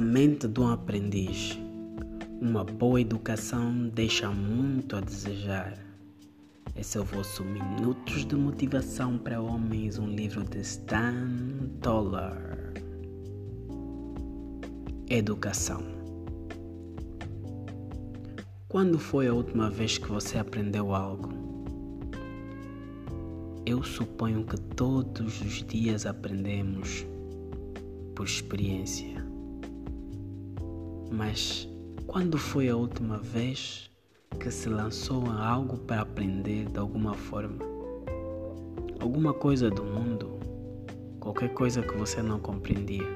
Mente de um aprendiz. Uma boa educação deixa muito a desejar. Esse é o vosso Minutos de Motivação para Homens, um livro de Stan Toller. Educação. Quando foi a última vez que você aprendeu algo? Eu suponho que todos os dias aprendemos por experiência. Mas quando foi a última vez que se lançou a algo para aprender de alguma forma? Alguma coisa do mundo? Qualquer coisa que você não compreendia?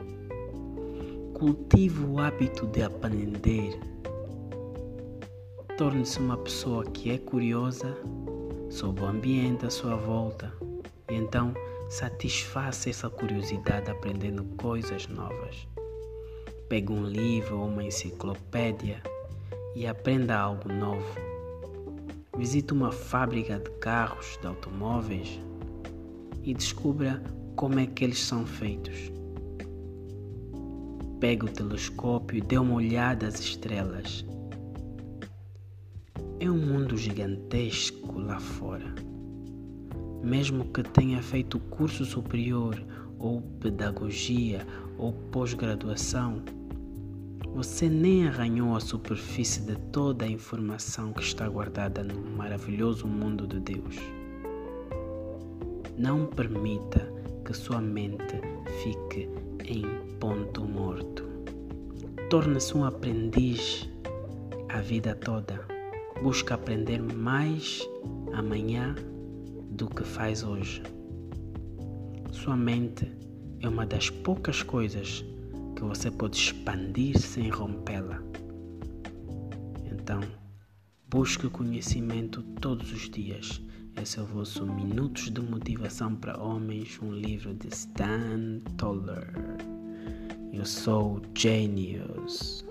Cultive o hábito de aprender. Torne-se uma pessoa que é curiosa sobre o ambiente à sua volta e então satisfaça essa curiosidade aprendendo coisas novas. Pegue um livro ou uma enciclopédia e aprenda algo novo. Visite uma fábrica de carros, de automóveis e descubra como é que eles são feitos. Pegue o telescópio e dê uma olhada às estrelas. É um mundo gigantesco lá fora mesmo que tenha feito curso superior ou pedagogia ou pós-graduação, você nem arranhou a superfície de toda a informação que está guardada no maravilhoso mundo de Deus. Não permita que sua mente fique em ponto morto. Torne-se um aprendiz a vida toda. Busque aprender mais amanhã do que faz hoje. Sua mente é uma das poucas coisas que você pode expandir sem rompê-la. Então, busque conhecimento todos os dias. Esse é o vosso Minutos de Motivação para Homens, um livro de Stan Toller. Eu sou Genius.